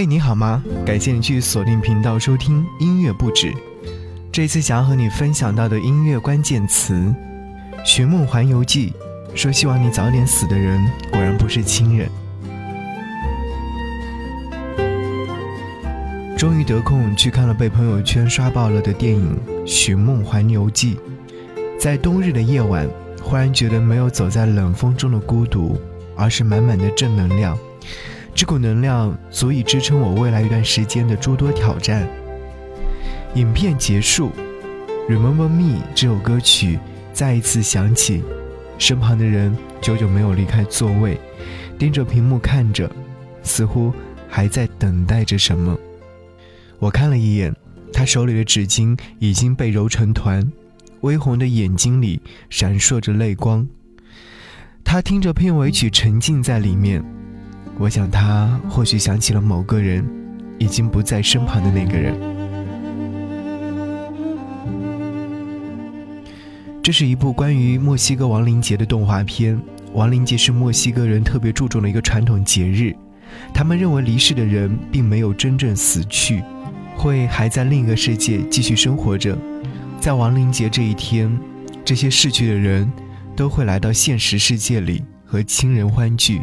嘿，你好吗？感谢你去锁定频道收听音乐不止。这次想要和你分享到的音乐关键词，《寻梦环游记》。说希望你早点死的人，果然不是亲人。终于得空去看了被朋友圈刷爆了的电影《寻梦环游记》。在冬日的夜晚，忽然觉得没有走在冷风中的孤独，而是满满的正能量。这股能量足以支撑我未来一段时间的诸多挑战。影片结束，《Remember Me》这首歌曲再一次响起，身旁的人久久没有离开座位，盯着屏幕看着，似乎还在等待着什么。我看了一眼，他手里的纸巾已经被揉成团，微红的眼睛里闪烁着泪光。他听着片尾曲，沉浸在里面。我想，他或许想起了某个人，已经不在身旁的那个人。这是一部关于墨西哥亡灵节的动画片。亡灵节是墨西哥人特别注重的一个传统节日，他们认为离世的人并没有真正死去，会还在另一个世界继续生活着。在亡灵节这一天，这些逝去的人都会来到现实世界里和亲人欢聚。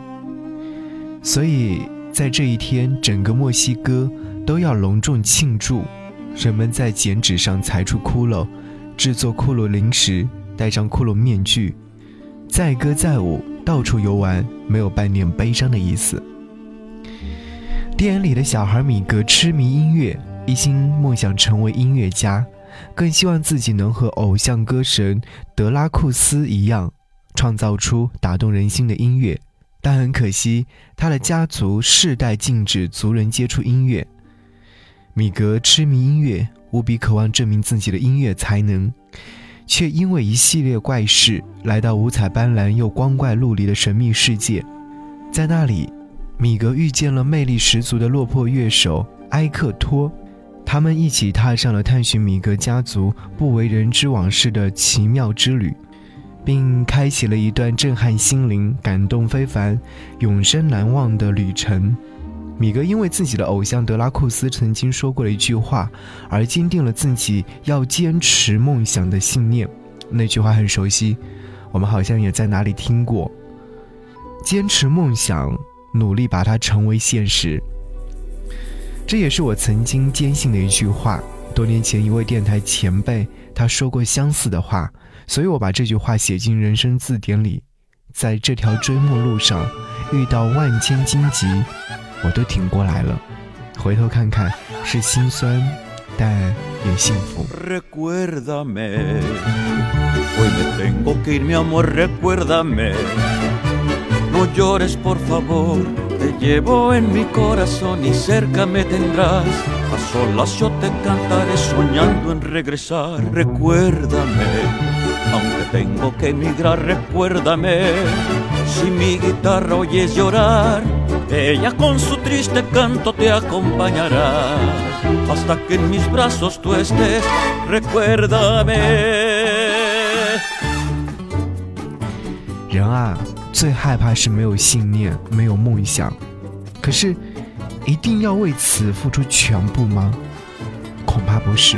所以在这一天，整个墨西哥都要隆重庆祝。人们在剪纸上裁出骷髅，制作骷髅零食，戴上骷髅面具，载歌载舞，到处游玩，没有半点悲伤的意思。电影里的小孩米格痴迷音乐，一心梦想成为音乐家，更希望自己能和偶像歌神德拉库斯一样，创造出打动人心的音乐。但很可惜，他的家族世代禁止族人接触音乐。米格痴迷音乐，无比渴望证明自己的音乐才能，却因为一系列怪事来到五彩斑斓又光怪陆离的神秘世界。在那里，米格遇见了魅力十足的落魄乐手埃克托，他们一起踏上了探寻米格家族不为人知往事的奇妙之旅。并开启了一段震撼心灵、感动非凡、永生难忘的旅程。米格因为自己的偶像德拉库斯曾经说过的一句话，而坚定了自己要坚持梦想的信念。那句话很熟悉，我们好像也在哪里听过。坚持梦想，努力把它成为现实。这也是我曾经坚信的一句话。多年前，一位电台前辈他说过相似的话。所以我把这句话写进人生字典里，在这条追梦路上，遇到万千荆棘，我都挺过来了。回头看看，是心酸，但也幸福。aunque tengo que emigrar, recuérdame. Si mi guitarra oyes llorar, ella con su triste canto te acompañará. Hasta que en mis brazos tú estés, recuérdame. 人啊，最害怕是没有信念，没有梦想。可是，一定要为此付出全部吗？恐怕不是。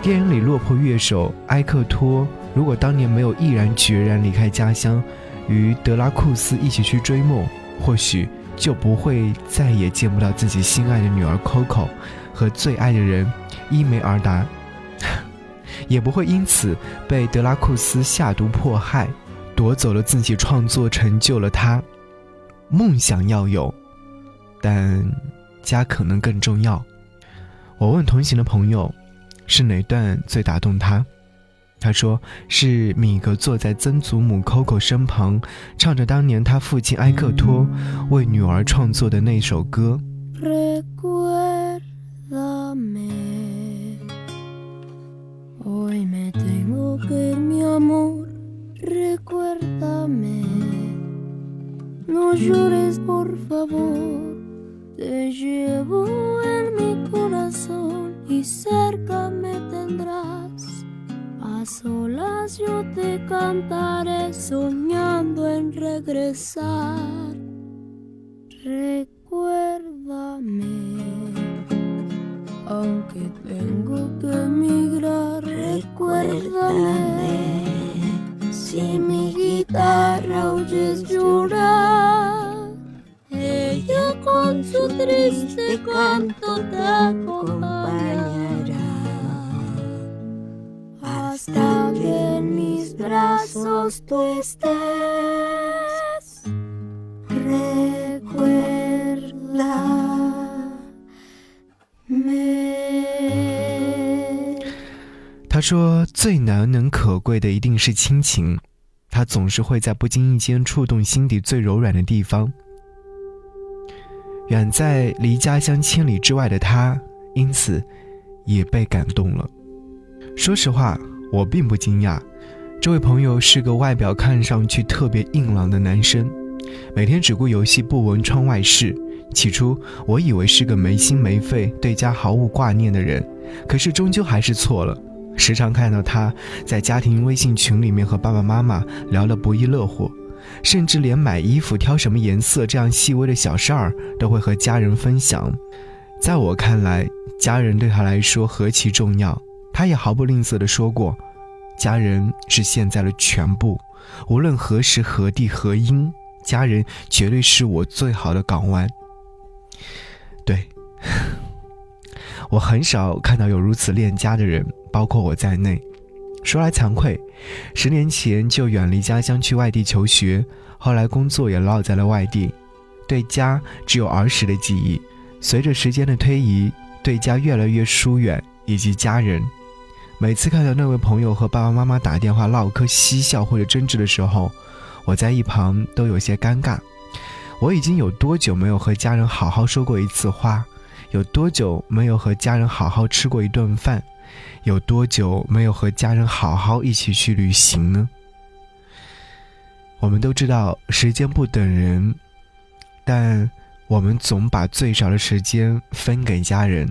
电影里落魄乐手埃克托，如果当年没有毅然决然离开家乡，与德拉库斯一起去追梦，或许就不会再也见不到自己心爱的女儿 Coco 和最爱的人伊梅尔达，也不会因此被德拉库斯下毒迫害，夺走了自己创作，成就了他。梦想要有，但家可能更重要。我问同行的朋友。是哪段最打动他？他说是米格坐在曾祖母 Coco 身旁，唱着当年他父亲埃克托为女儿创作的那首歌。Y cerca me tendrás. A solas yo te recuérdame. Aunque tengo que emigrar, recuérdame. Si mi guitarra oyes llorar, ella con su triste canto te brazos tú estés. Recuerda. 他说：“最难能可贵的一定是亲情，它总是会在不经意间触动心底最柔软的地方。远在离家乡千里之外的他，因此也被感动了。说实话，我并不惊讶，这位朋友是个外表看上去特别硬朗的男生，每天只顾游戏不闻窗外事。起初，我以为是个没心没肺、对家毫无挂念的人，可是终究还是错了。”时常看到他在家庭微信群里面和爸爸妈妈聊得不亦乐乎，甚至连买衣服挑什么颜色这样细微的小事儿都会和家人分享。在我看来，家人对他来说何其重要，他也毫不吝啬地说过：“家人是现在的全部，无论何时何地何因，家人绝对是我最好的港湾。”对。我很少看到有如此恋家的人，包括我在内。说来惭愧，十年前就远离家乡去外地求学，后来工作也落在了外地，对家只有儿时的记忆。随着时间的推移，对家越来越疏远，以及家人。每次看到那位朋友和爸爸妈妈打电话唠嗑、嬉笑或者争执的时候，我在一旁都有些尴尬。我已经有多久没有和家人好好说过一次话？有多久没有和家人好好吃过一顿饭？有多久没有和家人好好一起去旅行呢？我们都知道时间不等人，但我们总把最少的时间分给家人。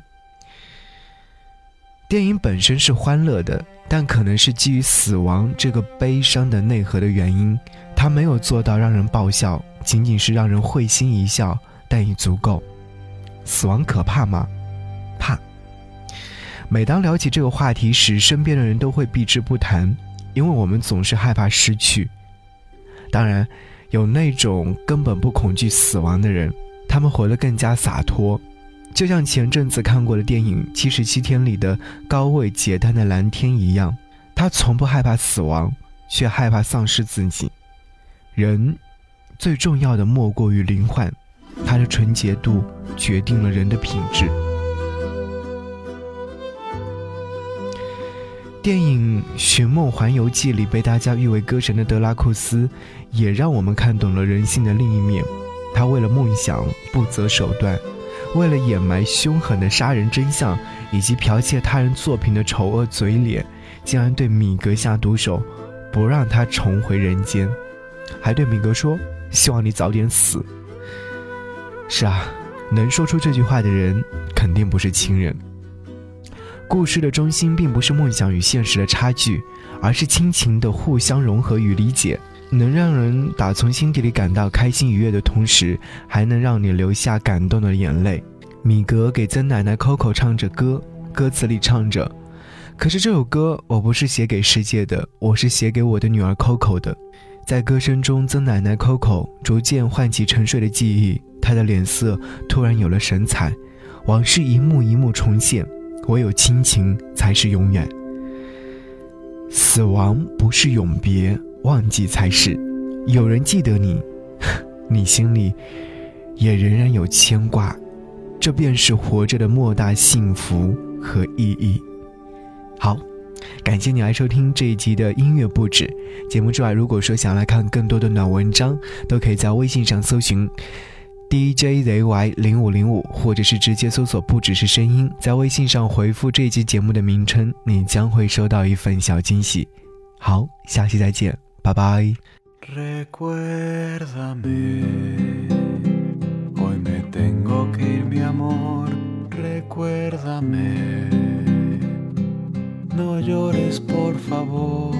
电影本身是欢乐的，但可能是基于死亡这个悲伤的内核的原因，它没有做到让人爆笑，仅仅是让人会心一笑，但已足够。死亡可怕吗？怕。每当聊起这个话题时，身边的人都会避之不谈，因为我们总是害怕失去。当然，有那种根本不恐惧死亡的人，他们活得更加洒脱。就像前阵子看过的电影《七十七天》里的高位截瘫的蓝天一样，他从不害怕死亡，却害怕丧失自己。人，最重要的莫过于灵魂。它的纯洁度决定了人的品质。电影《寻梦环游记》里被大家誉为歌神的德拉库斯，也让我们看懂了人性的另一面。他为了梦想不择手段，为了掩埋凶狠的杀人真相以及剽窃他人作品的丑恶嘴脸，竟然对米格下毒手，不让他重回人间，还对米格说：“希望你早点死。”是啊，能说出这句话的人肯定不是亲人。故事的中心并不是梦想与现实的差距，而是亲情的互相融合与理解，能让人打从心底里感到开心愉悦的同时，还能让你流下感动的眼泪。米格给曾奶奶 Coco 唱着歌，歌词里唱着：“可是这首歌我不是写给世界的，我是写给我的女儿 Coco 的。”在歌声中，曾奶奶 Coco 逐渐唤起沉睡的记忆。她的脸色突然有了神采，往事一幕一幕重现。唯有亲情才是永远。死亡不是永别，忘记才是。有人记得你，你心里也仍然有牵挂，这便是活着的莫大幸福和意义。好，感谢你来收听这一集的音乐不止节目之外，如果说想来看更多的暖文章，都可以在微信上搜寻。DJZY 零五零五，或者是直接搜索“不只是声音”，在微信上回复这一期节目的名称，你将会收到一份小惊喜。好，下期再见，Bye bye. Recuérdame. Hoy me tengo que ir, mi amor. Recuérdame. No llores, por favor.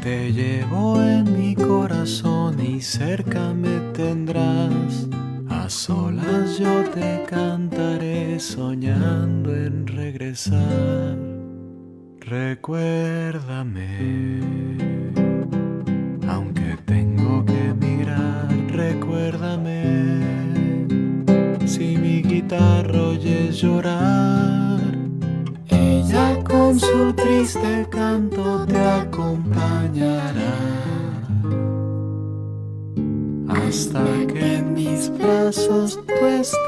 Te llevo en mi corazón y cerca me tendrás. A solas yo te cantaré soñando en regresar. Recuérdame tengo que mirar, recuérdame. Si mi guitarra oye llorar, ella con su triste canto te acompañará hasta que en mis brazos tú estés.